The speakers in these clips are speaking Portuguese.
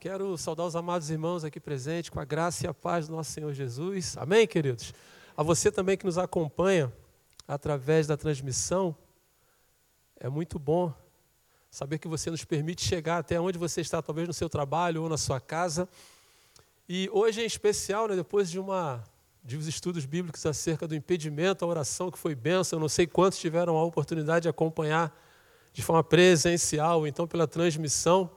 Quero saudar os amados irmãos aqui presentes com a graça e a paz do nosso Senhor Jesus. Amém, queridos? A você também que nos acompanha através da transmissão, é muito bom saber que você nos permite chegar até onde você está, talvez no seu trabalho ou na sua casa. E hoje em especial, né, depois de uma de os estudos bíblicos acerca do impedimento à oração, que foi benção, eu não sei quantos tiveram a oportunidade de acompanhar de forma presencial, então pela transmissão.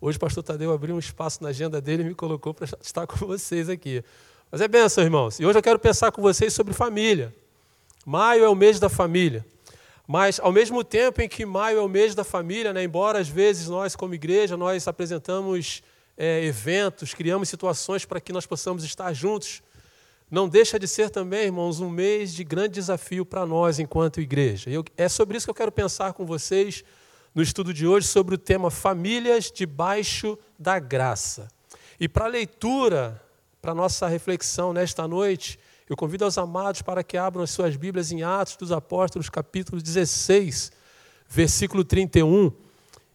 Hoje o pastor Tadeu abriu um espaço na agenda dele e me colocou para estar com vocês aqui. Mas é benção, irmãos. E hoje eu quero pensar com vocês sobre família. Maio é o mês da família. Mas, ao mesmo tempo em que maio é o mês da família, né, embora às vezes nós, como igreja, nós apresentamos é, eventos, criamos situações para que nós possamos estar juntos, não deixa de ser também, irmãos, um mês de grande desafio para nós enquanto igreja. Eu, é sobre isso que eu quero pensar com vocês no estudo de hoje, sobre o tema Famílias debaixo da graça. E para a leitura, para a nossa reflexão nesta noite, eu convido aos amados para que abram as suas Bíblias em Atos dos Apóstolos, capítulo 16, versículo 31.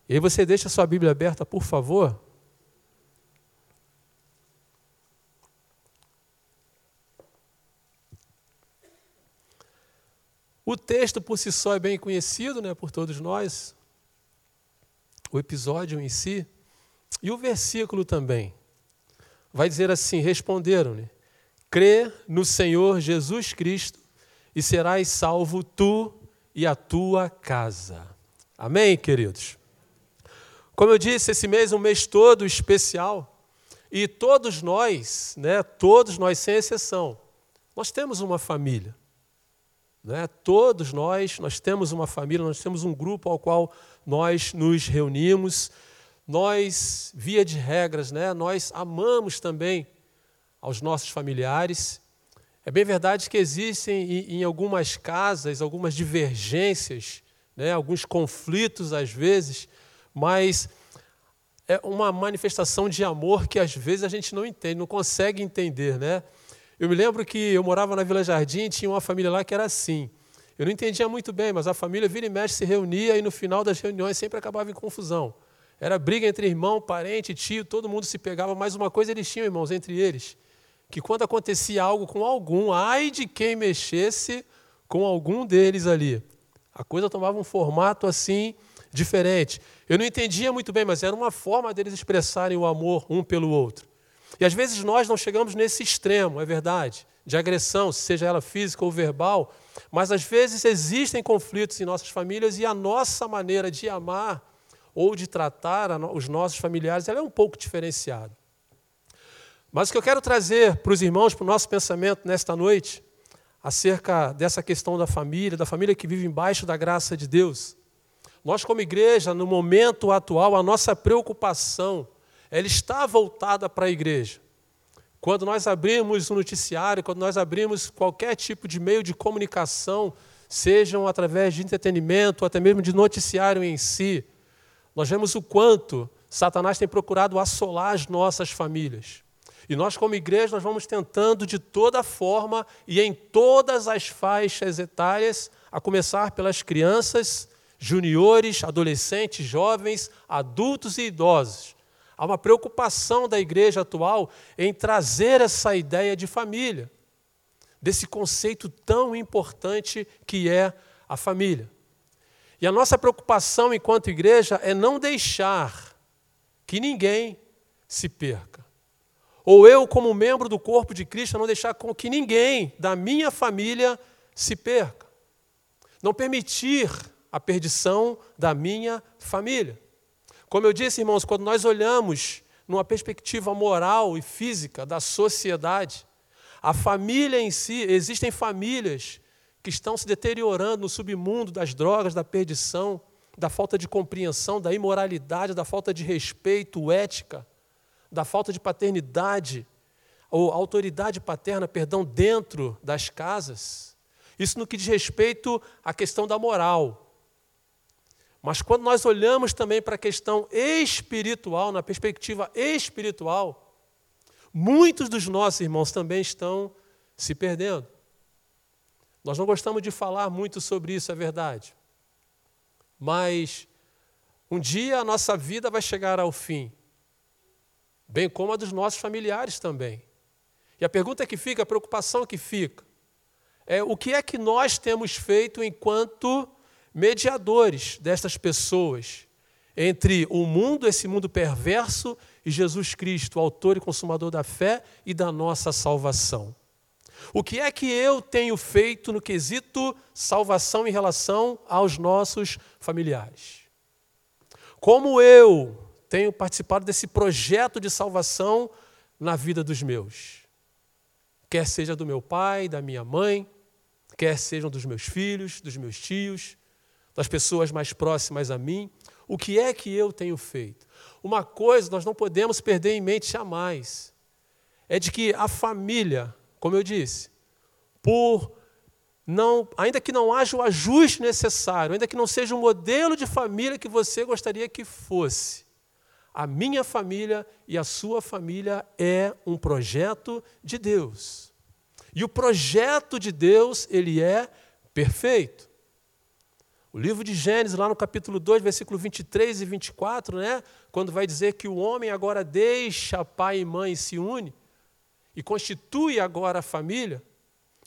E aí você deixa a sua Bíblia aberta, por favor. O texto por si só é bem conhecido né, por todos nós, o episódio em si, e o versículo também. Vai dizer assim: Responderam-lhe, crê no Senhor Jesus Cristo e serás salvo tu e a tua casa. Amém, queridos? Como eu disse, esse mês é um mês todo especial e todos nós, né, todos nós sem exceção, nós temos uma família. Né? Todos nós, nós temos uma família, nós temos um grupo ao qual nós nos reunimos. Nós, via de regras, né, nós amamos também aos nossos familiares. É bem verdade que existem em algumas casas algumas divergências, né, alguns conflitos às vezes, mas é uma manifestação de amor que às vezes a gente não entende, não consegue entender, né? Eu me lembro que eu morava na Vila Jardim e tinha uma família lá que era assim. Eu não entendia muito bem, mas a família vira e mexe se reunia e no final das reuniões sempre acabava em confusão. Era briga entre irmão, parente, tio, todo mundo se pegava, mas uma coisa eles tinham, irmãos, entre eles, que quando acontecia algo com algum, ai de quem mexesse com algum deles ali. A coisa tomava um formato assim diferente. Eu não entendia muito bem, mas era uma forma deles expressarem o amor um pelo outro. E às vezes nós não chegamos nesse extremo, é verdade, de agressão, seja ela física ou verbal, mas às vezes existem conflitos em nossas famílias e a nossa maneira de amar ou de tratar os nossos familiares ela é um pouco diferenciada. Mas o que eu quero trazer para os irmãos, para o nosso pensamento nesta noite, acerca dessa questão da família, da família que vive embaixo da graça de Deus. Nós, como igreja, no momento atual, a nossa preocupação ela está voltada para a igreja. Quando nós abrimos o um noticiário, quando nós abrimos qualquer tipo de meio de comunicação, sejam através de entretenimento, ou até mesmo de noticiário em si, nós vemos o quanto Satanás tem procurado assolar as nossas famílias. E nós, como igreja, nós vamos tentando de toda forma e em todas as faixas etárias, a começar pelas crianças, juniores, adolescentes, jovens, adultos e idosos, Há uma preocupação da igreja atual em trazer essa ideia de família, desse conceito tão importante que é a família. E a nossa preocupação enquanto igreja é não deixar que ninguém se perca. Ou eu, como membro do corpo de Cristo, não deixar com que ninguém da minha família se perca. Não permitir a perdição da minha família. Como eu disse, irmãos, quando nós olhamos numa perspectiva moral e física da sociedade, a família em si, existem famílias que estão se deteriorando no submundo das drogas, da perdição, da falta de compreensão, da imoralidade, da falta de respeito, ética, da falta de paternidade ou autoridade paterna, perdão, dentro das casas. Isso no que diz respeito à questão da moral. Mas quando nós olhamos também para a questão espiritual, na perspectiva espiritual, muitos dos nossos irmãos também estão se perdendo. Nós não gostamos de falar muito sobre isso, é verdade. Mas um dia a nossa vida vai chegar ao fim. bem como a dos nossos familiares também. E a pergunta que fica, a preocupação que fica, é o que é que nós temos feito enquanto mediadores destas pessoas entre o mundo, esse mundo perverso, e Jesus Cristo, autor e consumador da fé e da nossa salvação. O que é que eu tenho feito no quesito salvação em relação aos nossos familiares? Como eu tenho participado desse projeto de salvação na vida dos meus? Quer seja do meu pai, da minha mãe, quer sejam dos meus filhos, dos meus tios, das pessoas mais próximas a mim. O que é que eu tenho feito? Uma coisa nós não podemos perder em mente jamais: é de que a família, como eu disse, por não, ainda que não haja o ajuste necessário, ainda que não seja o modelo de família que você gostaria que fosse, a minha família e a sua família é um projeto de Deus. E o projeto de Deus, ele é perfeito. O livro de Gênesis, lá no capítulo 2, versículo 23 e 24, né, quando vai dizer que o homem agora deixa pai e mãe e se une, e constitui agora a família,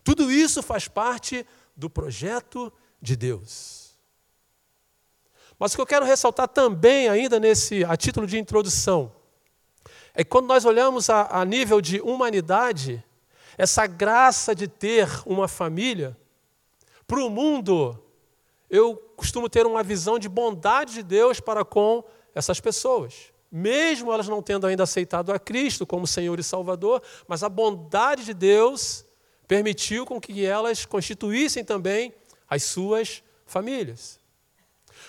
tudo isso faz parte do projeto de Deus. Mas o que eu quero ressaltar também, ainda nesse, a título de introdução, é que quando nós olhamos a, a nível de humanidade, essa graça de ter uma família, para o mundo eu costumo ter uma visão de bondade de Deus para com essas pessoas. Mesmo elas não tendo ainda aceitado a Cristo como Senhor e Salvador, mas a bondade de Deus permitiu com que elas constituíssem também as suas famílias.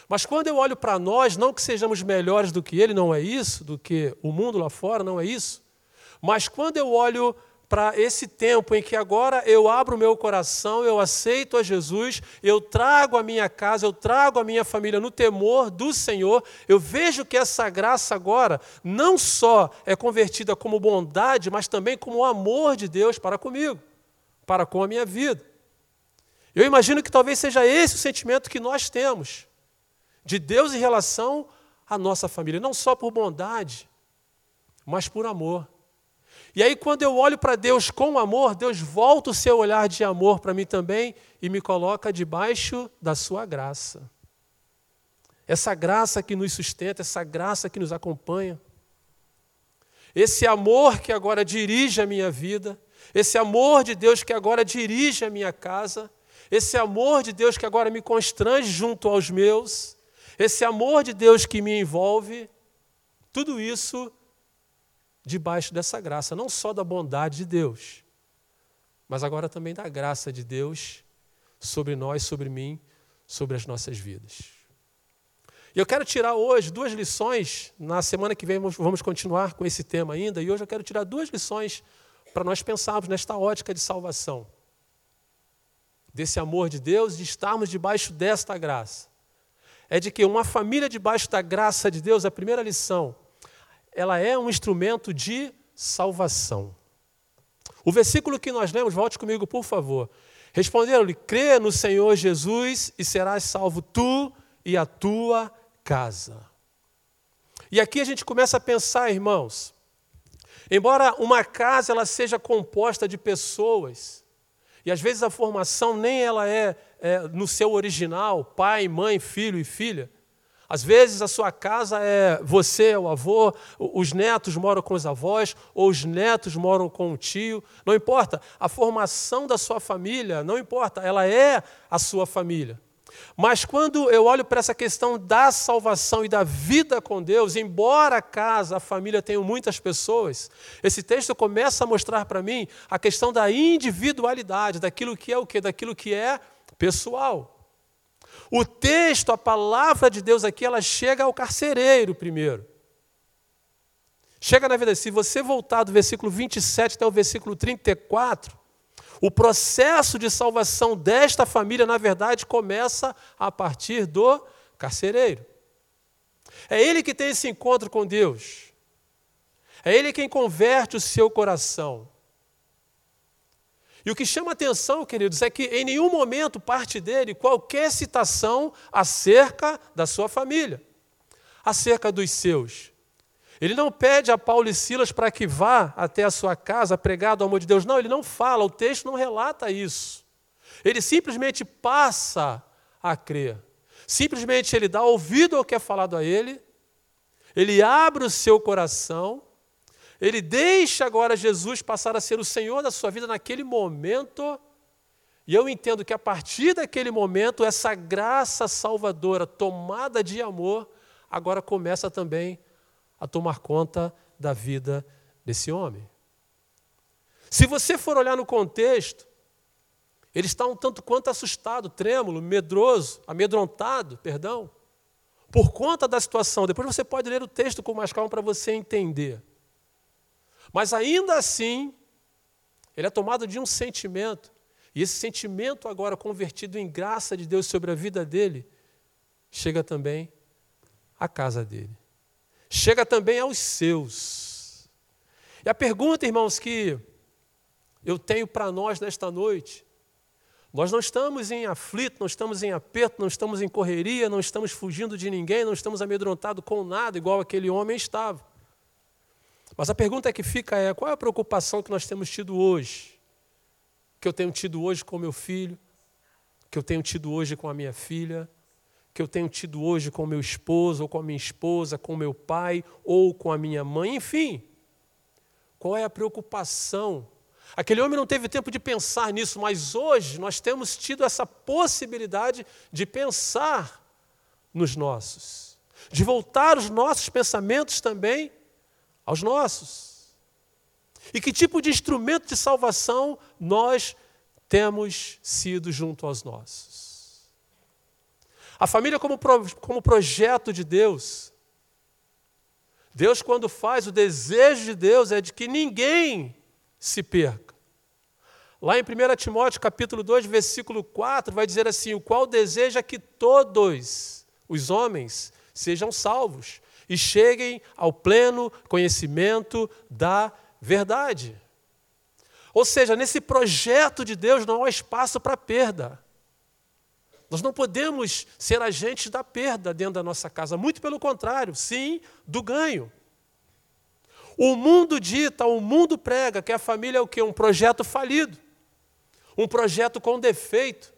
Mas quando eu olho para nós, não que sejamos melhores do que ele, não é isso, do que o mundo lá fora, não é isso. Mas quando eu olho para esse tempo em que agora eu abro o meu coração, eu aceito a Jesus, eu trago a minha casa, eu trago a minha família no temor do Senhor, eu vejo que essa graça agora não só é convertida como bondade, mas também como amor de Deus para comigo, para com a minha vida. Eu imagino que talvez seja esse o sentimento que nós temos de Deus em relação à nossa família, não só por bondade, mas por amor. E aí, quando eu olho para Deus com amor, Deus volta o seu olhar de amor para mim também e me coloca debaixo da sua graça. Essa graça que nos sustenta, essa graça que nos acompanha. Esse amor que agora dirige a minha vida, esse amor de Deus que agora dirige a minha casa, esse amor de Deus que agora me constrange junto aos meus, esse amor de Deus que me envolve, tudo isso debaixo dessa graça, não só da bondade de Deus, mas agora também da graça de Deus sobre nós, sobre mim, sobre as nossas vidas. E eu quero tirar hoje duas lições, na semana que vem vamos continuar com esse tema ainda, e hoje eu quero tirar duas lições para nós pensarmos nesta ótica de salvação. Desse amor de Deus, de estarmos debaixo desta graça. É de que uma família debaixo da graça de Deus, a primeira lição, ela é um instrumento de salvação. O versículo que nós lemos, volte comigo, por favor. Responderam-lhe: crê no Senhor Jesus e serás salvo tu e a tua casa. E aqui a gente começa a pensar, irmãos, embora uma casa ela seja composta de pessoas, e às vezes a formação nem ela é, é no seu original, pai, mãe, filho e filha, às vezes a sua casa é você, é o avô, os netos moram com os avós, ou os netos moram com o tio. Não importa, a formação da sua família, não importa, ela é a sua família. Mas quando eu olho para essa questão da salvação e da vida com Deus, embora a casa, a família tenham muitas pessoas, esse texto começa a mostrar para mim a questão da individualidade, daquilo que é o quê? Daquilo que é pessoal. O texto, a palavra de Deus aqui, ela chega ao carcereiro primeiro. Chega na vida, se você voltar do versículo 27 até o versículo 34, o processo de salvação desta família, na verdade, começa a partir do carcereiro. É ele que tem esse encontro com Deus. É ele quem converte o seu coração. E o que chama atenção, queridos, é que em nenhum momento parte dele qualquer citação acerca da sua família, acerca dos seus. Ele não pede a Paulo e Silas para que vá até a sua casa pregar do amor de Deus. Não, ele não fala, o texto não relata isso. Ele simplesmente passa a crer. Simplesmente ele dá ouvido ao que é falado a ele, ele abre o seu coração, ele deixa agora Jesus passar a ser o Senhor da sua vida naquele momento. E eu entendo que a partir daquele momento, essa graça salvadora, tomada de amor, agora começa também a tomar conta da vida desse homem. Se você for olhar no contexto, ele está um tanto quanto assustado, trêmulo, medroso, amedrontado, perdão, por conta da situação. Depois você pode ler o texto com mais calma para você entender. Mas ainda assim, ele é tomado de um sentimento, e esse sentimento, agora convertido em graça de Deus sobre a vida dele, chega também à casa dele chega também aos seus. E a pergunta, irmãos, que eu tenho para nós nesta noite, nós não estamos em aflito, não estamos em aperto, não estamos em correria, não estamos fugindo de ninguém, não estamos amedrontados com nada, igual aquele homem estava. Mas a pergunta que fica é: qual é a preocupação que nós temos tido hoje? Que eu tenho tido hoje com meu filho, que eu tenho tido hoje com a minha filha, que eu tenho tido hoje com meu esposo, ou com a minha esposa, com meu pai, ou com a minha mãe, enfim. Qual é a preocupação? Aquele homem não teve tempo de pensar nisso, mas hoje nós temos tido essa possibilidade de pensar nos nossos, de voltar os nossos pensamentos também aos nossos. E que tipo de instrumento de salvação nós temos sido junto aos nossos? A família como, pro, como projeto de Deus. Deus, quando faz, o desejo de Deus é de que ninguém se perca. Lá em 1 Timóteo capítulo 2, versículo 4, vai dizer assim: o qual deseja que todos os homens sejam salvos e cheguem ao pleno conhecimento da verdade. Ou seja, nesse projeto de Deus não há espaço para perda. Nós não podemos ser agentes da perda dentro da nossa casa, muito pelo contrário, sim, do ganho. O mundo dita, o mundo prega que a família é o quê? Um projeto falido, um projeto com defeito,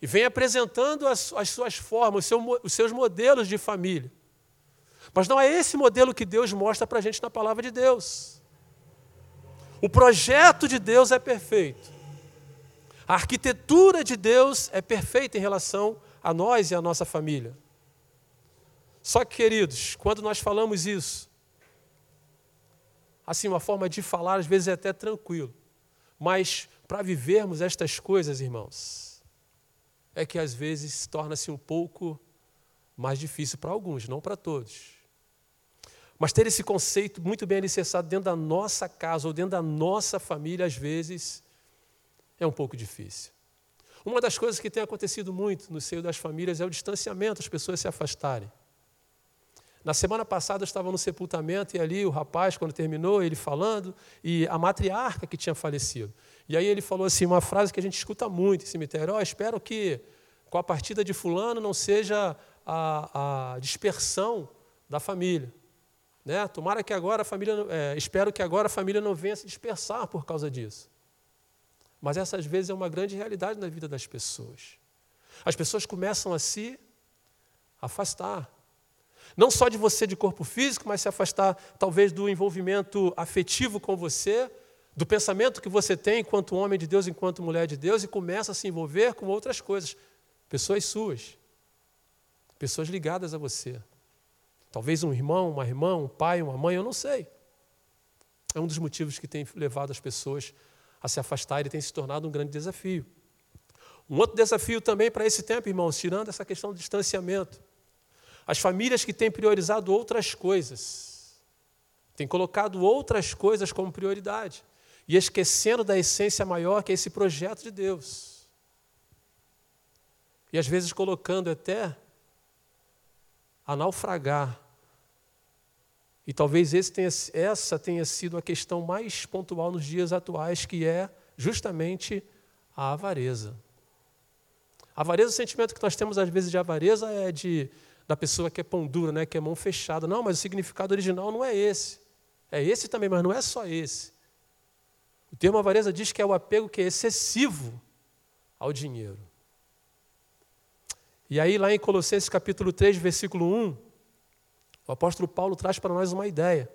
e vem apresentando as, as suas formas, os seus modelos de família. Mas não é esse modelo que Deus mostra para a gente na palavra de Deus. O projeto de Deus é perfeito. A arquitetura de Deus é perfeita em relação a nós e a nossa família. Só que, queridos, quando nós falamos isso, assim, uma forma de falar às vezes é até tranquilo, mas para vivermos estas coisas, irmãos, é que às vezes torna-se um pouco mais difícil para alguns, não para todos. Mas ter esse conceito muito bem alicerçado dentro da nossa casa ou dentro da nossa família, às vezes, é um pouco difícil. Uma das coisas que tem acontecido muito no seio das famílias é o distanciamento, as pessoas se afastarem. Na semana passada eu estava no sepultamento e ali o rapaz, quando terminou, ele falando, e a matriarca que tinha falecido. E aí ele falou assim, uma frase que a gente escuta muito em cemitério, oh, espero que com a partida de fulano não seja a, a dispersão da família. Né? Tomara que agora a família, é, espero que agora a família não venha se dispersar por causa disso. Mas essa às vezes é uma grande realidade na vida das pessoas. As pessoas começam a se afastar. Não só de você de corpo físico, mas se afastar talvez do envolvimento afetivo com você, do pensamento que você tem enquanto homem de Deus, enquanto mulher de Deus, e começa a se envolver com outras coisas. Pessoas suas, pessoas ligadas a você. Talvez um irmão, uma irmã, um pai, uma mãe, eu não sei. É um dos motivos que tem levado as pessoas a se afastar, ele tem se tornado um grande desafio. Um outro desafio também para esse tempo, irmãos, tirando essa questão do distanciamento. As famílias que têm priorizado outras coisas, têm colocado outras coisas como prioridade, e esquecendo da essência maior que é esse projeto de Deus. E às vezes colocando até a naufragar e talvez tenha, essa tenha sido a questão mais pontual nos dias atuais, que é justamente a avareza. A avareza, o sentimento que nós temos às vezes de avareza é de da pessoa que é pão dura, né, que é mão fechada. Não, mas o significado original não é esse. É esse também, mas não é só esse. O termo avareza diz que é o apego que é excessivo ao dinheiro. E aí, lá em Colossenses capítulo 3, versículo 1, o apóstolo Paulo traz para nós uma ideia.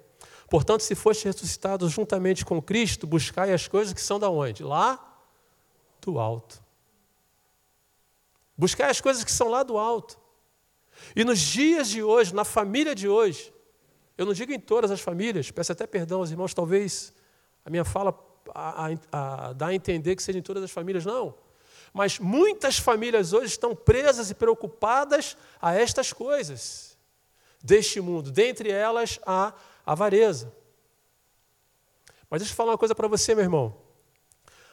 Portanto, se foste ressuscitados juntamente com Cristo, buscai as coisas que são da onde? Lá do alto. Buscai as coisas que são lá do alto. E nos dias de hoje, na família de hoje, eu não digo em todas as famílias, peço até perdão aos irmãos, talvez a minha fala a, a, a, dá a entender que seja em todas as famílias, não. Mas muitas famílias hoje estão presas e preocupadas a estas coisas deste mundo, dentre elas a avareza. Mas deixa eu falar uma coisa para você, meu irmão.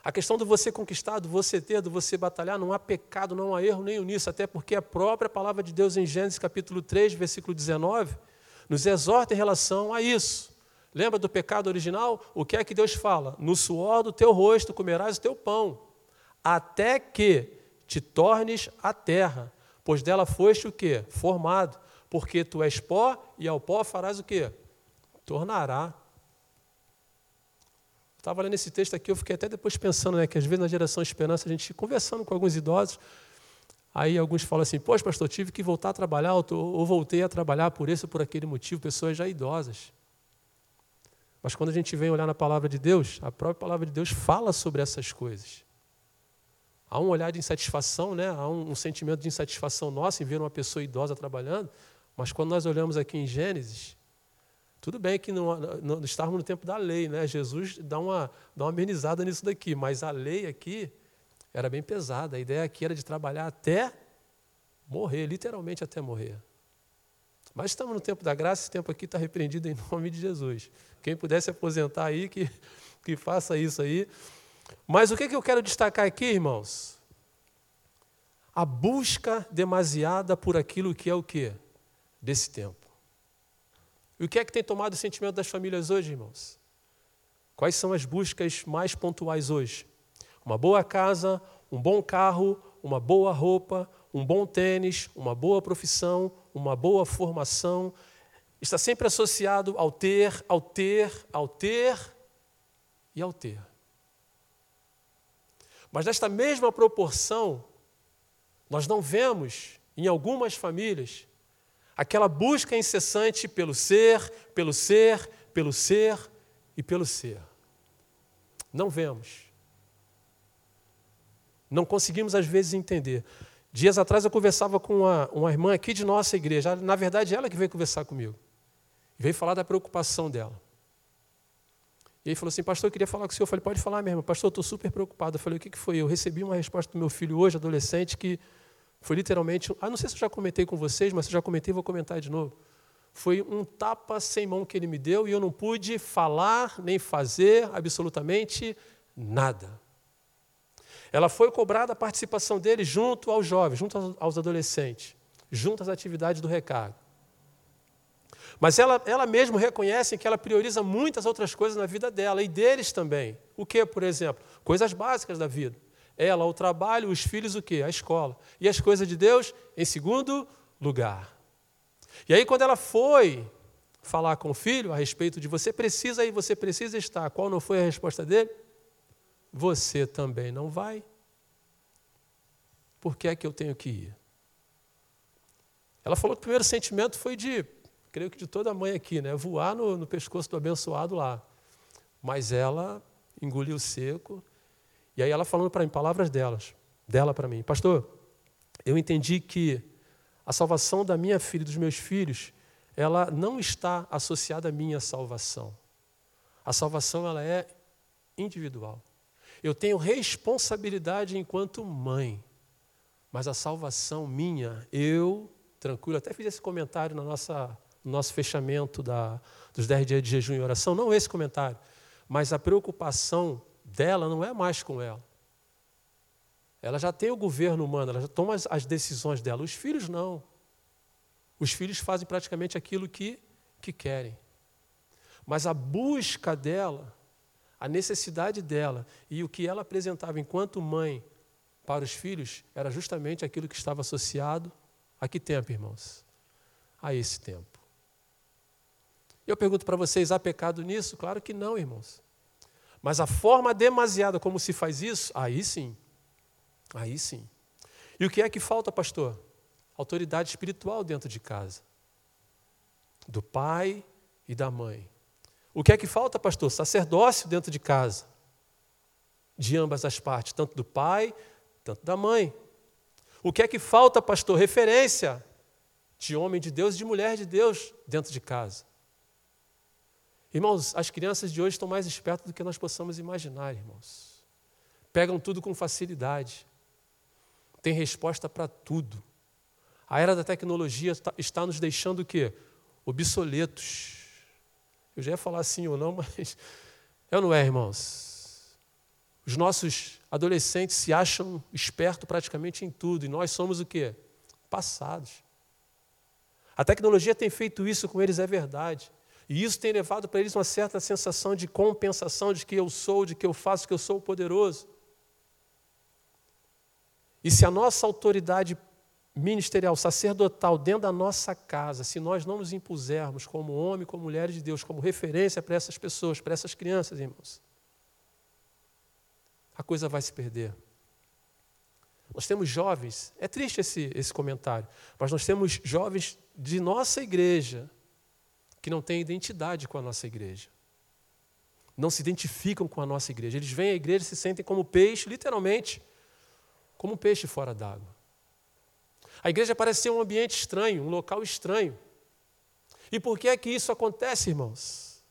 A questão do você conquistar, do você ter, do você batalhar, não há pecado, não há erro nenhum nisso, até porque a própria palavra de Deus em Gênesis capítulo 3, versículo 19, nos exorta em relação a isso. Lembra do pecado original? O que é que Deus fala? No suor do teu rosto comerás o teu pão até que te tornes a terra, pois dela foste o que? Formado, porque tu és pó e ao pó farás o que? Tornará. Estava lendo esse texto aqui, eu fiquei até depois pensando, né, que às vezes na geração Esperança a gente conversando com alguns idosos, aí alguns falam assim, pois pastor, tive que voltar a trabalhar, ou voltei a trabalhar por esse ou por aquele motivo, pessoas já idosas. Mas quando a gente vem olhar na palavra de Deus, a própria palavra de Deus fala sobre essas coisas. Há um olhar de insatisfação, né? há um, um sentimento de insatisfação nosso em ver uma pessoa idosa trabalhando, mas quando nós olhamos aqui em Gênesis, tudo bem que não, não, estávamos no tempo da lei, né? Jesus dá uma, dá uma amenizada nisso daqui, mas a lei aqui era bem pesada. A ideia aqui era de trabalhar até morrer, literalmente até morrer. Mas estamos no tempo da graça, esse tempo aqui está repreendido em nome de Jesus. Quem puder se aposentar aí, que, que faça isso aí. Mas o que, que eu quero destacar aqui, irmãos? A busca demasiada por aquilo que é o que? Desse tempo. E o que é que tem tomado o sentimento das famílias hoje, irmãos? Quais são as buscas mais pontuais hoje? Uma boa casa, um bom carro, uma boa roupa, um bom tênis, uma boa profissão, uma boa formação. Está sempre associado ao ter, ao ter, ao ter e ao ter. Mas nesta mesma proporção, nós não vemos em algumas famílias aquela busca incessante pelo ser, pelo ser, pelo ser e pelo ser. Não vemos. Não conseguimos às vezes entender. Dias atrás eu conversava com uma, uma irmã aqui de nossa igreja, na verdade ela que veio conversar comigo, veio falar da preocupação dela. E ele falou assim, pastor, eu queria falar com o senhor. Eu falei, pode falar mesmo. Pastor, eu estou super preocupado. Eu falei, o que, que foi? Eu recebi uma resposta do meu filho hoje, adolescente, que foi literalmente... Ah, não sei se eu já comentei com vocês, mas se eu já comentei, vou comentar de novo. Foi um tapa sem mão que ele me deu e eu não pude falar nem fazer absolutamente nada. Ela foi cobrada a participação dele junto aos jovens, junto aos adolescentes, junto às atividades do recado. Mas ela, ela mesma reconhece que ela prioriza muitas outras coisas na vida dela e deles também. O que, por exemplo? Coisas básicas da vida. Ela, o trabalho, os filhos, o quê? A escola. E as coisas de Deus, em segundo lugar. E aí, quando ela foi falar com o filho a respeito de você precisa ir, você precisa estar, qual não foi a resposta dele? Você também não vai. Por que é que eu tenho que ir? Ela falou que o primeiro sentimento foi de creio que de toda mãe aqui, né? Voar no, no pescoço do abençoado lá. Mas ela engoliu seco. E aí ela falando para mim, palavras delas, dela para mim, pastor, eu entendi que a salvação da minha filha e dos meus filhos, ela não está associada à minha salvação. A salvação ela é individual. Eu tenho responsabilidade enquanto mãe, mas a salvação minha, eu, tranquilo, até fiz esse comentário na nossa no nosso fechamento da, dos 10 dias de jejum e oração, não esse comentário, mas a preocupação dela não é mais com ela. Ela já tem o governo humano, ela já toma as, as decisões dela. Os filhos não. Os filhos fazem praticamente aquilo que, que querem. Mas a busca dela, a necessidade dela e o que ela apresentava enquanto mãe para os filhos era justamente aquilo que estava associado a que tempo, irmãos? a esse tempo. Eu pergunto para vocês: há pecado nisso? Claro que não, irmãos. Mas a forma demasiada como se faz isso, aí sim. Aí sim. E o que é que falta, pastor? Autoridade espiritual dentro de casa. Do pai e da mãe. O que é que falta, pastor? Sacerdócio dentro de casa. De ambas as partes, tanto do pai, tanto da mãe. O que é que falta, pastor? Referência de homem de Deus e de mulher de Deus dentro de casa. Irmãos, as crianças de hoje estão mais espertas do que nós possamos imaginar, irmãos. Pegam tudo com facilidade. Tem resposta para tudo. A era da tecnologia está nos deixando o quê? Obsoletos. Eu já ia falar sim ou não, mas é ou não é, irmãos? Os nossos adolescentes se acham espertos praticamente em tudo e nós somos o quê? Passados. A tecnologia tem feito isso com eles, é verdade. E isso tem levado para eles uma certa sensação de compensação de que eu sou, de que eu faço, que eu sou poderoso. E se a nossa autoridade ministerial, sacerdotal, dentro da nossa casa, se nós não nos impusermos como homem, como mulher de Deus, como referência para essas pessoas, para essas crianças, irmãos, a coisa vai se perder. Nós temos jovens, é triste esse, esse comentário, mas nós temos jovens de nossa igreja que não têm identidade com a nossa igreja. Não se identificam com a nossa igreja. Eles vêm à igreja e se sentem como peixe, literalmente, como um peixe fora d'água. A igreja parece ser um ambiente estranho, um local estranho. E por que é que isso acontece, irmãos?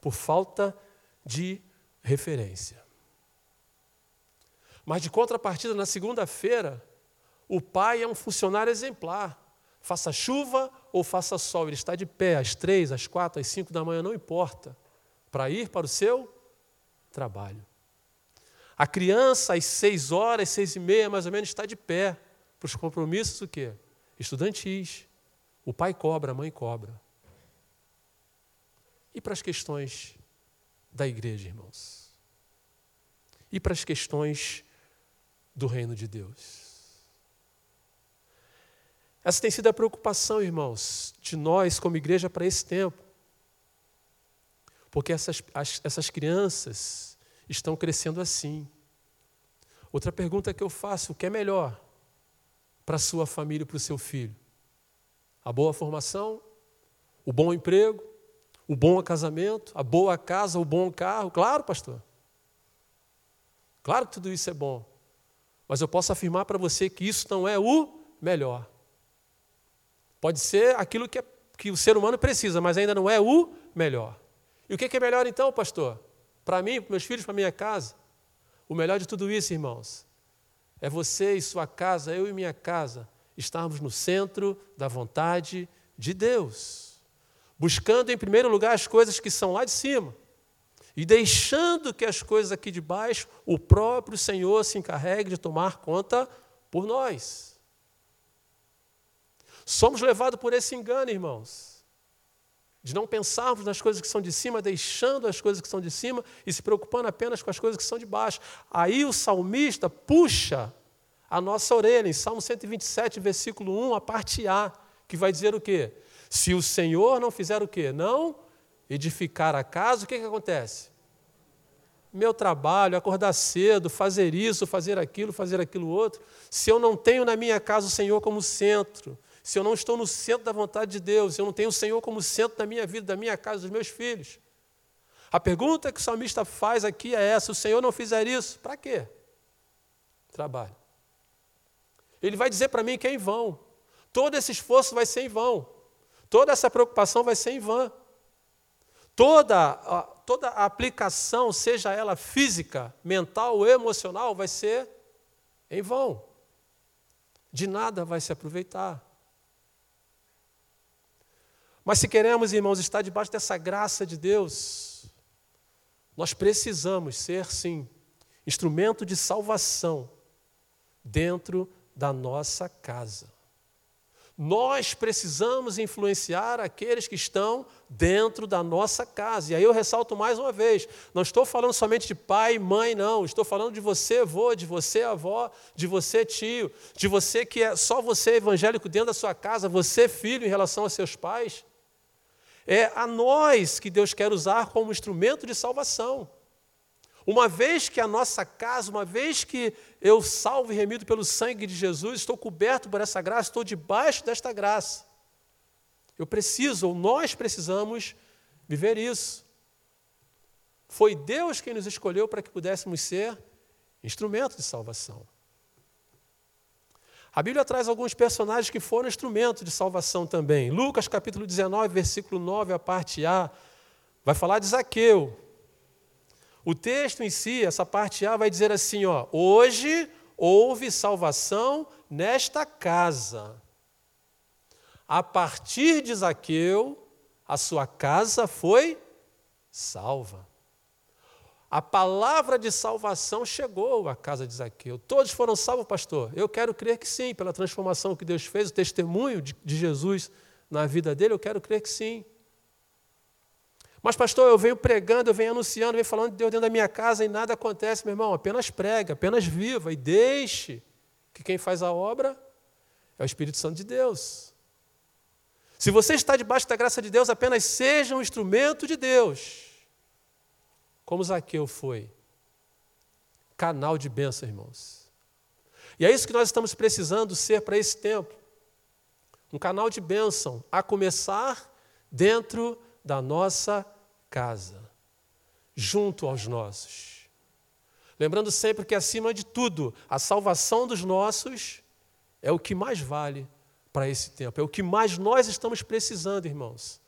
Por falta de referência. Mas de contrapartida, na segunda-feira, o pai é um funcionário exemplar. Faça chuva ou faça sol, ele está de pé às três, às quatro, às cinco da manhã, não importa, para ir para o seu trabalho. A criança, às seis horas, seis e meia, mais ou menos, está de pé para os compromissos o quê? Estudantis. O pai cobra, a mãe cobra. E para as questões da igreja, irmãos? E para as questões do reino de Deus? Essa tem sido a preocupação, irmãos, de nós como igreja para esse tempo. Porque essas, as, essas crianças estão crescendo assim. Outra pergunta que eu faço: o que é melhor para a sua família e para o seu filho? A boa formação? O bom emprego? O bom casamento? A boa casa? O bom carro? Claro, pastor. Claro que tudo isso é bom. Mas eu posso afirmar para você que isso não é o melhor. Pode ser aquilo que, é, que o ser humano precisa, mas ainda não é o melhor. E o que é melhor então, pastor? Para mim, para meus filhos, para minha casa? O melhor de tudo isso, irmãos, é você e sua casa, eu e minha casa, estarmos no centro da vontade de Deus. Buscando em primeiro lugar as coisas que são lá de cima. E deixando que as coisas aqui de baixo, o próprio Senhor se encarregue de tomar conta por nós. Somos levados por esse engano, irmãos, de não pensarmos nas coisas que são de cima, deixando as coisas que são de cima e se preocupando apenas com as coisas que são de baixo. Aí o salmista puxa a nossa orelha, em Salmo 127, versículo 1, a parte A, que vai dizer o quê? Se o Senhor não fizer o quê? Não edificar a casa, o que, que acontece? Meu trabalho, acordar cedo, fazer isso, fazer aquilo, fazer aquilo outro. Se eu não tenho na minha casa o Senhor como centro, se eu não estou no centro da vontade de Deus, se eu não tenho o Senhor como centro da minha vida, da minha casa, dos meus filhos. A pergunta que o salmista faz aqui é essa: o Senhor não fizer isso, para quê? Trabalho. Ele vai dizer para mim que é em vão. Todo esse esforço vai ser em vão. Toda essa preocupação vai ser em vão. Toda a, toda a aplicação, seja ela física, mental ou emocional, vai ser em vão. De nada vai se aproveitar. Mas se queremos, irmãos, estar debaixo dessa graça de Deus, nós precisamos ser, sim, instrumento de salvação dentro da nossa casa. Nós precisamos influenciar aqueles que estão dentro da nossa casa. E aí eu ressalto mais uma vez: não estou falando somente de pai, mãe, não. Estou falando de você, avô, de você, avó, de você, tio, de você que é só você evangélico dentro da sua casa, você, filho, em relação aos seus pais. É a nós que Deus quer usar como instrumento de salvação. Uma vez que a nossa casa, uma vez que eu salvo e remido pelo sangue de Jesus, estou coberto por essa graça, estou debaixo desta graça. Eu preciso, ou nós precisamos, viver isso. Foi Deus quem nos escolheu para que pudéssemos ser instrumento de salvação. A Bíblia traz alguns personagens que foram instrumento de salvação também. Lucas capítulo 19, versículo 9, a parte A, vai falar de Zaqueu. O texto em si, essa parte A, vai dizer assim: ó, hoje houve salvação nesta casa. A partir de Zaqueu, a sua casa foi salva. A palavra de salvação chegou à casa de Zaqueu. Todos foram salvos, pastor? Eu quero crer que sim, pela transformação que Deus fez, o testemunho de, de Jesus na vida dele, eu quero crer que sim. Mas, pastor, eu venho pregando, eu venho anunciando, eu venho falando de Deus dentro da minha casa e nada acontece, meu irmão. Apenas prega, apenas viva e deixe que quem faz a obra é o Espírito Santo de Deus. Se você está debaixo da graça de Deus, apenas seja um instrumento de Deus. Como Zaqueu foi. Canal de bênção, irmãos. E é isso que nós estamos precisando ser para esse tempo. Um canal de bênção, a começar dentro da nossa casa, junto aos nossos. Lembrando sempre que, acima de tudo, a salvação dos nossos é o que mais vale para esse tempo, é o que mais nós estamos precisando, irmãos,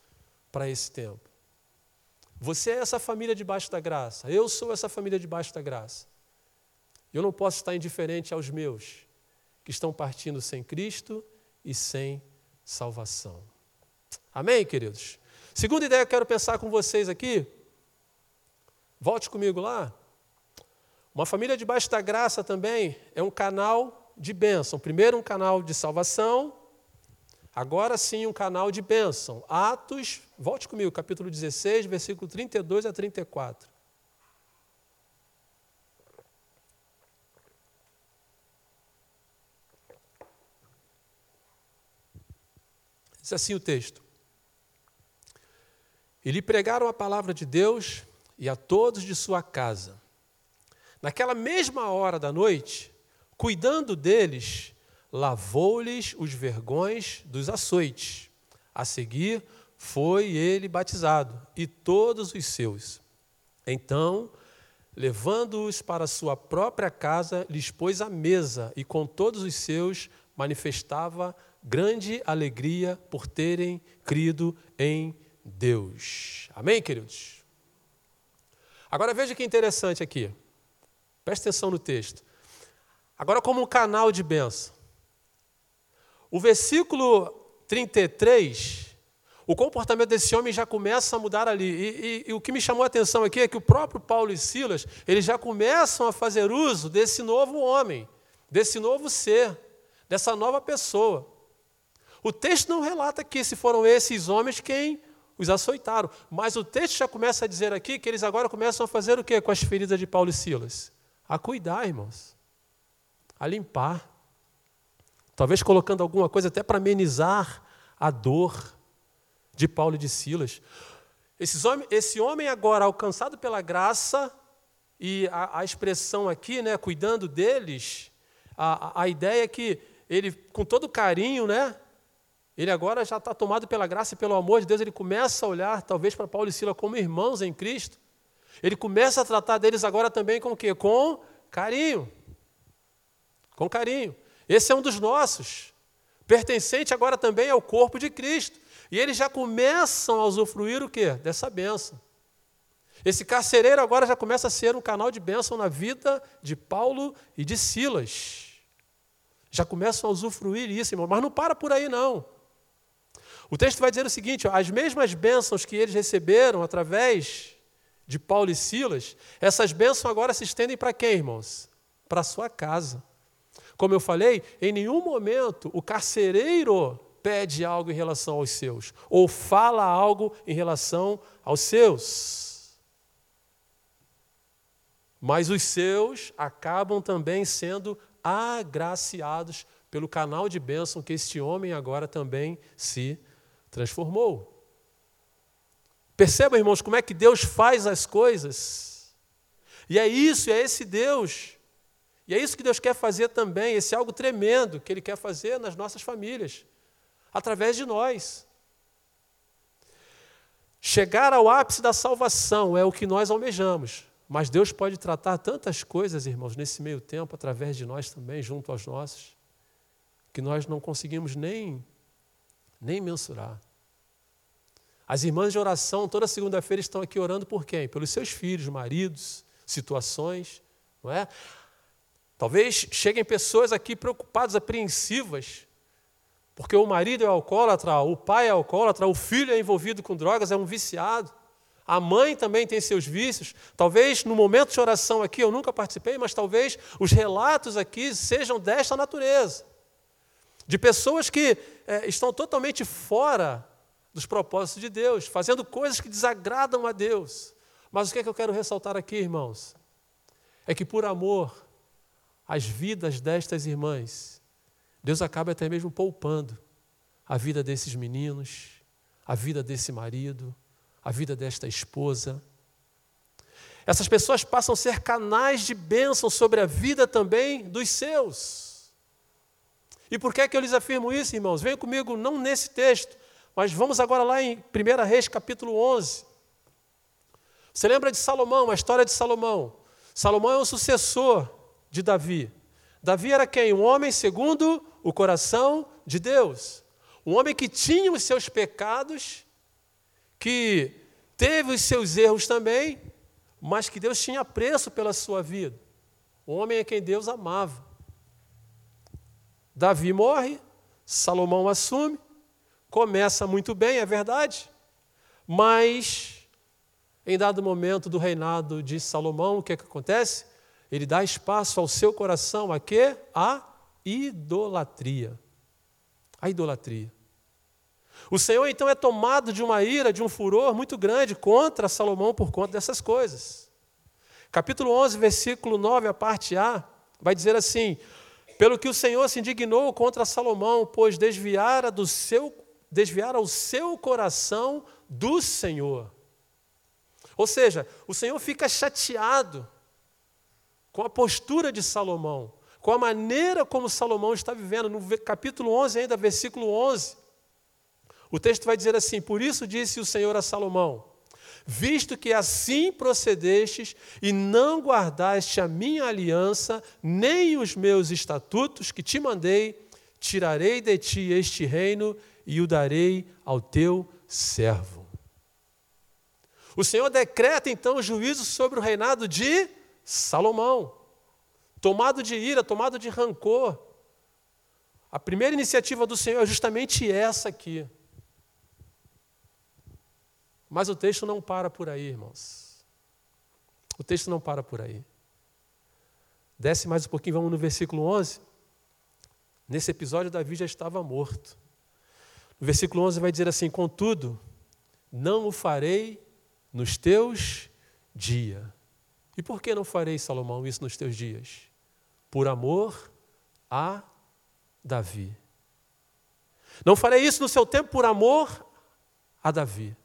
para esse tempo. Você é essa família debaixo da graça, eu sou essa família debaixo da graça. Eu não posso estar indiferente aos meus, que estão partindo sem Cristo e sem salvação. Amém, queridos? Segunda ideia que eu quero pensar com vocês aqui, volte comigo lá. Uma família debaixo da graça também é um canal de bênção. Primeiro, um canal de salvação, agora sim, um canal de bênção. Atos, volte comigo, capítulo 16, versículo 32 a 34. Diz assim o texto. E lhe pregaram a palavra de Deus e a todos de sua casa. Naquela mesma hora da noite, cuidando deles, lavou-lhes os vergões dos açoites. A seguir, foi ele batizado, e todos os seus. Então, levando-os para sua própria casa, lhes pôs a mesa, e com todos os seus manifestava grande alegria por terem crido em Deus. Amém, queridos? Agora veja que interessante aqui. Preste atenção no texto. Agora, como um canal de bênção. O versículo 33, o comportamento desse homem já começa a mudar ali. E, e, e, o que me chamou a atenção aqui é que o próprio Paulo e Silas, eles já começam a fazer uso desse novo homem, desse novo ser, dessa nova pessoa. O texto não relata que se foram esses homens quem os açoitaram. Mas o texto já começa a dizer aqui que eles agora começam a fazer o quê com as feridas de Paulo e Silas? A cuidar, irmãos. A limpar. Talvez colocando alguma coisa até para amenizar a dor de Paulo e de Silas. Homens, esse homem agora alcançado pela graça, e a, a expressão aqui, né, cuidando deles, a, a ideia é que ele, com todo carinho, né, ele agora já está tomado pela graça e pelo amor de Deus, ele começa a olhar, talvez, para Paulo e Sila como irmãos em Cristo. Ele começa a tratar deles agora também com o quê? Com carinho. Com carinho. Esse é um dos nossos, pertencente agora também ao corpo de Cristo. E eles já começam a usufruir o quê? Dessa bênção. Esse carcereiro agora já começa a ser um canal de bênção na vida de Paulo e de Silas. Já começam a usufruir isso, irmão. Mas não para por aí, não. O texto vai dizer o seguinte: ó, as mesmas bênçãos que eles receberam através de Paulo e Silas, essas bênçãos agora se estendem para quem, irmãos? Para a sua casa. Como eu falei, em nenhum momento o carcereiro pede algo em relação aos seus, ou fala algo em relação aos seus. Mas os seus acabam também sendo agraciados pelo canal de bênção que este homem agora também se transformou. Percebam, irmãos, como é que Deus faz as coisas. E é isso, é esse Deus. E é isso que Deus quer fazer também, esse algo tremendo que Ele quer fazer nas nossas famílias, através de nós. Chegar ao ápice da salvação é o que nós almejamos, mas Deus pode tratar tantas coisas, irmãos, nesse meio tempo, através de nós também, junto aos nossos, que nós não conseguimos nem, nem mensurar. As irmãs de oração, toda segunda-feira, estão aqui orando por quem? Pelos seus filhos, maridos, situações, não é? Talvez cheguem pessoas aqui preocupadas, apreensivas, porque o marido é alcoólatra, o pai é alcoólatra, o filho é envolvido com drogas, é um viciado. A mãe também tem seus vícios. Talvez no momento de oração aqui, eu nunca participei, mas talvez os relatos aqui sejam desta natureza. De pessoas que é, estão totalmente fora dos propósitos de Deus, fazendo coisas que desagradam a Deus. Mas o que é que eu quero ressaltar aqui, irmãos? É que por amor às vidas destas irmãs, Deus acaba até mesmo poupando a vida desses meninos, a vida desse marido, a vida desta esposa. Essas pessoas passam a ser canais de bênção sobre a vida também dos seus. E por que é que eu lhes afirmo isso, irmãos? Venham comigo, não nesse texto, mas vamos agora lá em 1 Reis, capítulo 11. Você lembra de Salomão, a história de Salomão? Salomão é o sucessor de Davi. Davi era quem? Um homem segundo o coração de Deus. Um homem que tinha os seus pecados, que teve os seus erros também, mas que Deus tinha apreço pela sua vida. Um homem a quem Deus amava. Davi morre, Salomão assume, Começa muito bem, é verdade, mas em dado momento do reinado de Salomão, o que, é que acontece? Ele dá espaço ao seu coração a quê? A idolatria. A idolatria. O Senhor então é tomado de uma ira, de um furor muito grande contra Salomão por conta dessas coisas. Capítulo 11, versículo 9, a parte A, vai dizer assim: Pelo que o Senhor se indignou contra Salomão, pois desviara do seu desviar o seu coração do Senhor. Ou seja, o Senhor fica chateado com a postura de Salomão, com a maneira como Salomão está vivendo. No capítulo 11, ainda, versículo 11, o texto vai dizer assim: Por isso disse o Senhor a Salomão: Visto que assim procedestes e não guardaste a minha aliança, nem os meus estatutos que te mandei, tirarei de ti este reino e o darei ao teu servo. O Senhor decreta então juízo sobre o reinado de Salomão, tomado de ira, tomado de rancor. A primeira iniciativa do Senhor é justamente essa aqui. Mas o texto não para por aí, irmãos. O texto não para por aí. Desce mais um pouquinho, vamos no versículo 11. Nesse episódio, Davi já estava morto. No versículo 11 vai dizer assim: Contudo, não o farei nos teus dias. E por que não farei, Salomão, isso nos teus dias? Por amor a Davi. Não farei isso no seu tempo por amor a Davi.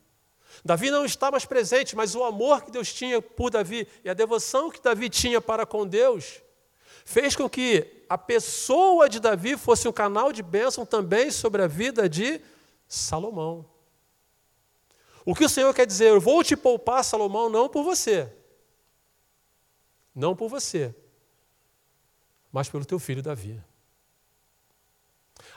Davi não está mais presente, mas o amor que Deus tinha por Davi e a devoção que Davi tinha para com Deus fez com que a pessoa de Davi fosse um canal de bênção também sobre a vida de Salomão. O que o Senhor quer dizer? Eu vou te poupar, Salomão, não por você. Não por você, mas pelo teu filho Davi.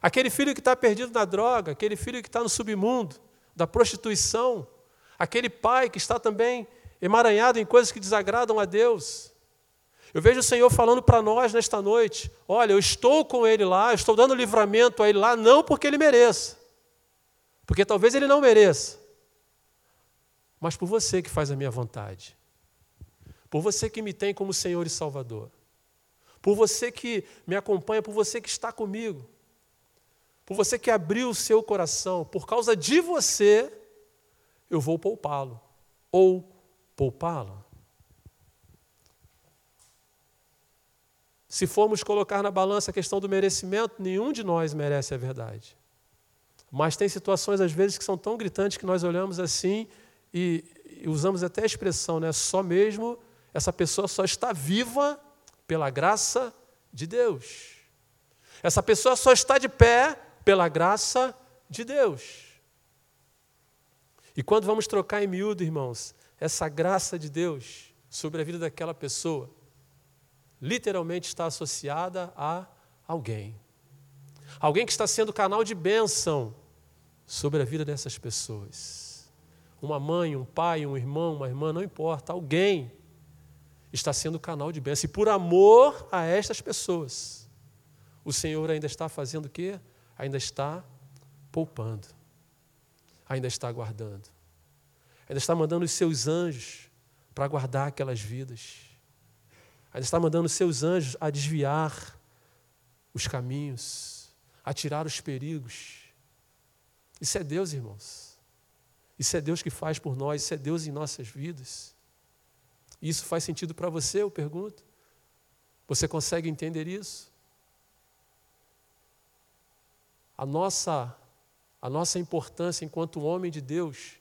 Aquele filho que está perdido na droga, aquele filho que está no submundo, da prostituição, aquele pai que está também emaranhado em coisas que desagradam a Deus. Eu vejo o Senhor falando para nós nesta noite: olha, eu estou com ele lá, eu estou dando livramento a ele lá, não porque ele mereça, porque talvez ele não mereça, mas por você que faz a minha vontade, por você que me tem como Senhor e Salvador, por você que me acompanha, por você que está comigo. por você que abriu o seu coração, por causa de você, eu vou poupá-lo ou poupá-la. Se formos colocar na balança a questão do merecimento, nenhum de nós merece a verdade. Mas tem situações, às vezes, que são tão gritantes que nós olhamos assim e, e usamos até a expressão, né? Só mesmo, essa pessoa só está viva pela graça de Deus. Essa pessoa só está de pé pela graça de Deus. E quando vamos trocar em miúdo, irmãos, essa graça de Deus sobre a vida daquela pessoa, literalmente está associada a alguém. Alguém que está sendo canal de bênção sobre a vida dessas pessoas. Uma mãe, um pai, um irmão, uma irmã, não importa, alguém está sendo canal de bênção. E por amor a estas pessoas, o Senhor ainda está fazendo o quê? Ainda está poupando, ainda está guardando, ainda está mandando os seus anjos para guardar aquelas vidas ainda está mandando seus anjos a desviar os caminhos, a tirar os perigos. Isso é Deus, irmãos. Isso é Deus que faz por nós, isso é Deus em nossas vidas. Isso faz sentido para você, eu pergunto? Você consegue entender isso? A nossa a nossa importância enquanto homem de Deus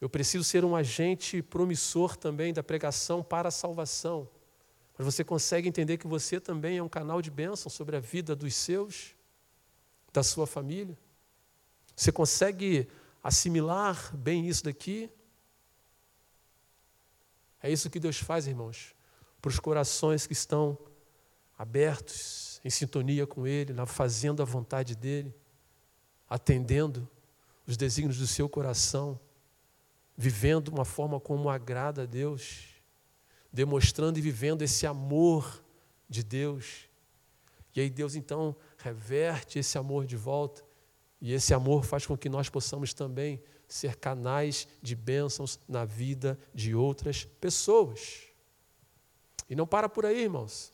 eu preciso ser um agente promissor também da pregação para a salvação. Mas você consegue entender que você também é um canal de bênção sobre a vida dos seus, da sua família? Você consegue assimilar bem isso daqui? É isso que Deus faz, irmãos, para os corações que estão abertos, em sintonia com Ele, fazendo a vontade dEle, atendendo os desígnios do seu coração vivendo uma forma como agrada a Deus, demonstrando e vivendo esse amor de Deus. E aí Deus então reverte esse amor de volta, e esse amor faz com que nós possamos também ser canais de bênçãos na vida de outras pessoas. E não para por aí, irmãos.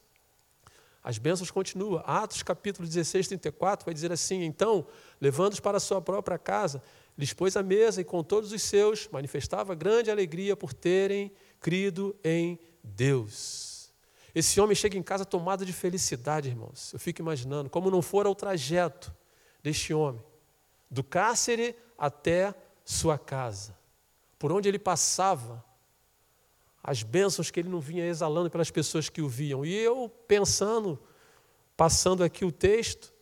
As bênçãos continuam. Atos capítulo 16, 34 vai dizer assim: Então, levando-os para a sua própria casa, lhes pôs a mesa e com todos os seus manifestava grande alegria por terem crido em Deus. Esse homem chega em casa tomado de felicidade, irmãos. Eu fico imaginando como não fora o trajeto deste homem, do cárcere até sua casa, por onde ele passava, as bênçãos que ele não vinha exalando pelas pessoas que o viam. E eu pensando, passando aqui o texto,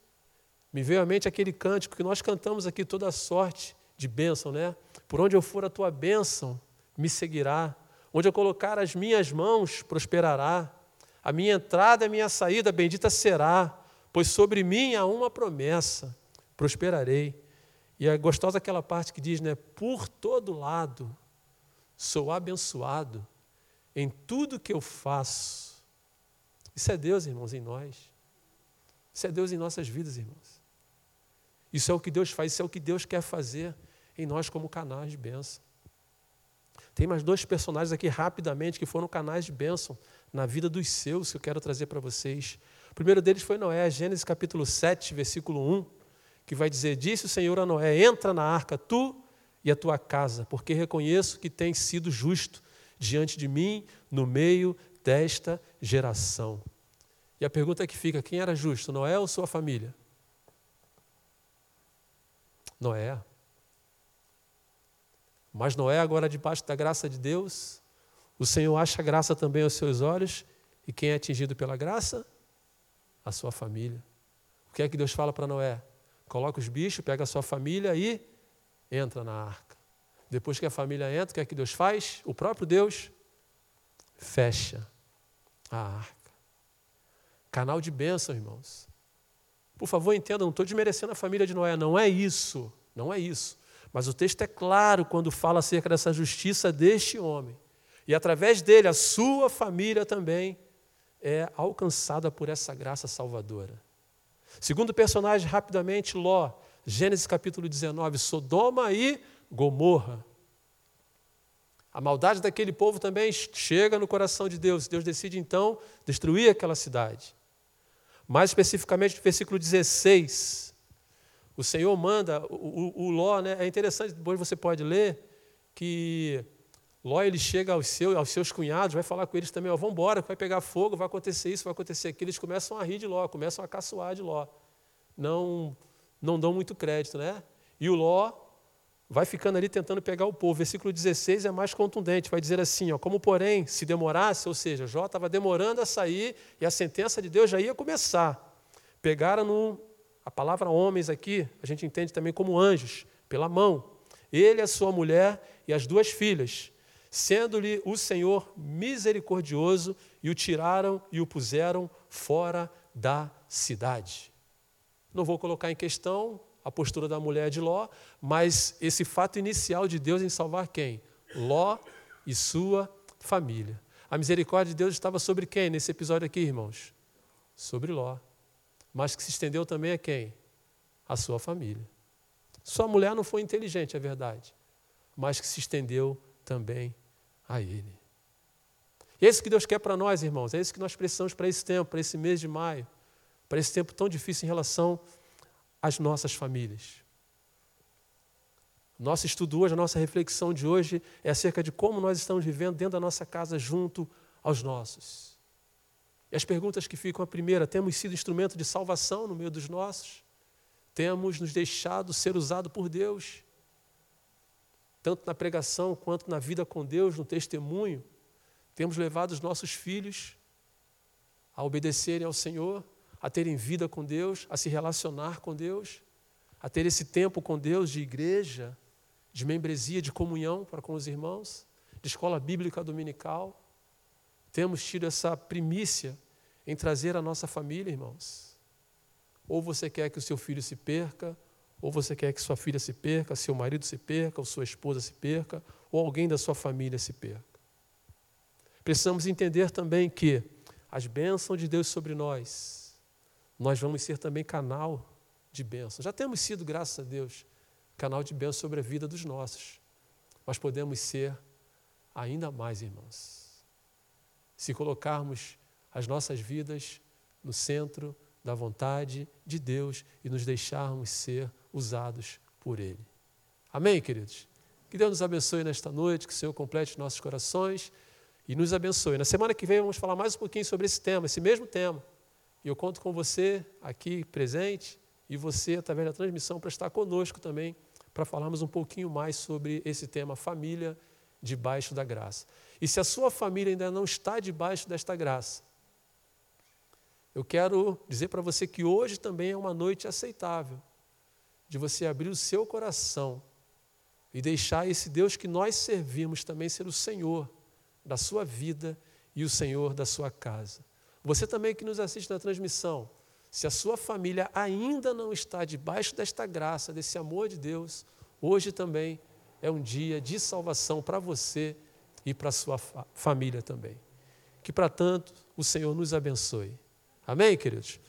me veio à mente aquele cântico que nós cantamos aqui toda sorte de bênção, né? Por onde eu for, a tua bênção me seguirá. Onde eu colocar as minhas mãos, prosperará. A minha entrada e a minha saída bendita será, pois sobre mim há uma promessa: prosperarei. E é gostosa aquela parte que diz, né? Por todo lado sou abençoado em tudo que eu faço. Isso é Deus, irmãos, em nós. Isso é Deus em nossas vidas, irmãos. Isso é o que Deus faz, isso é o que Deus quer fazer em nós como canais de bênção. Tem mais dois personagens aqui rapidamente que foram canais de bênção na vida dos seus que eu quero trazer para vocês. O primeiro deles foi Noé, Gênesis capítulo 7, versículo 1, que vai dizer: Disse o Senhor a Noé: Entra na arca, tu e a tua casa, porque reconheço que tens sido justo diante de mim no meio desta geração. E a pergunta que fica: quem era justo, Noé ou sua família? Noé. Mas Noé, agora debaixo da graça de Deus, o Senhor acha graça também aos seus olhos, e quem é atingido pela graça? A sua família. O que é que Deus fala para Noé? Coloca os bichos, pega a sua família e entra na arca. Depois que a família entra, o que é que Deus faz? O próprio Deus fecha a arca. Canal de bênção, irmãos. Por favor, entendam, não estou desmerecendo a família de Noé, não é isso, não é isso. Mas o texto é claro quando fala acerca dessa justiça deste homem. E através dele, a sua família também é alcançada por essa graça salvadora. Segundo personagem, rapidamente, Ló, Gênesis capítulo 19, Sodoma e Gomorra. A maldade daquele povo também chega no coração de Deus. Deus decide então destruir aquela cidade. Mais especificamente no versículo 16, O Senhor manda, o, o, o Ló, né, é interessante, depois você pode ler, que Ló ele chega aos seus, aos seus cunhados, vai falar com eles também, ó, vamos embora, vai pegar fogo, vai acontecer isso, vai acontecer aquilo. Eles começam a rir de Ló, começam a caçoar de Ló. Não, não dão muito crédito, né? E o Ló vai ficando ali tentando pegar o povo. Versículo 16 é mais contundente, vai dizer assim, ó, como porém se demorasse, ou seja, Jó estava demorando a sair e a sentença de Deus já ia começar. Pegaram no, a palavra homens aqui, a gente entende também como anjos, pela mão. Ele, a sua mulher e as duas filhas, sendo-lhe o Senhor misericordioso, e o tiraram e o puseram fora da cidade. Não vou colocar em questão a postura da mulher de Ló, mas esse fato inicial de Deus em salvar quem? Ló e sua família. A misericórdia de Deus estava sobre quem nesse episódio aqui, irmãos? Sobre Ló. Mas que se estendeu também a quem? A sua família. Sua mulher não foi inteligente, é verdade, mas que se estendeu também a ele. E é isso que Deus quer para nós, irmãos, é isso que nós precisamos para esse tempo, para esse mês de maio, para esse tempo tão difícil em relação as nossas famílias. Nosso estudo hoje, a nossa reflexão de hoje é acerca de como nós estamos vivendo dentro da nossa casa junto aos nossos. E as perguntas que ficam, a primeira, temos sido instrumento de salvação no meio dos nossos? Temos nos deixado ser usado por Deus? Tanto na pregação quanto na vida com Deus, no testemunho, temos levado os nossos filhos a obedecerem ao Senhor? a terem vida com Deus, a se relacionar com Deus, a ter esse tempo com Deus de igreja, de membresia, de comunhão para com os irmãos, de escola bíblica dominical. Temos tido essa primícia em trazer a nossa família, irmãos. Ou você quer que o seu filho se perca, ou você quer que sua filha se perca, seu marido se perca, ou sua esposa se perca, ou alguém da sua família se perca. Precisamos entender também que as bênçãos de Deus sobre nós nós vamos ser também canal de bênção. Já temos sido, graças a Deus, canal de bênção sobre a vida dos nossos. Mas podemos ser ainda mais, irmãos. Se colocarmos as nossas vidas no centro da vontade de Deus e nos deixarmos ser usados por Ele. Amém, queridos? Que Deus nos abençoe nesta noite, que o Senhor complete nossos corações e nos abençoe. Na semana que vem vamos falar mais um pouquinho sobre esse tema, esse mesmo tema. E eu conto com você aqui presente e você, através da transmissão, para estar conosco também, para falarmos um pouquinho mais sobre esse tema, família debaixo da graça. E se a sua família ainda não está debaixo desta graça, eu quero dizer para você que hoje também é uma noite aceitável de você abrir o seu coração e deixar esse Deus que nós servimos também ser o Senhor da sua vida e o Senhor da sua casa. Você também que nos assiste na transmissão, se a sua família ainda não está debaixo desta graça, desse amor de Deus, hoje também é um dia de salvação para você e para sua fa família também. Que para tanto o Senhor nos abençoe. Amém, queridos?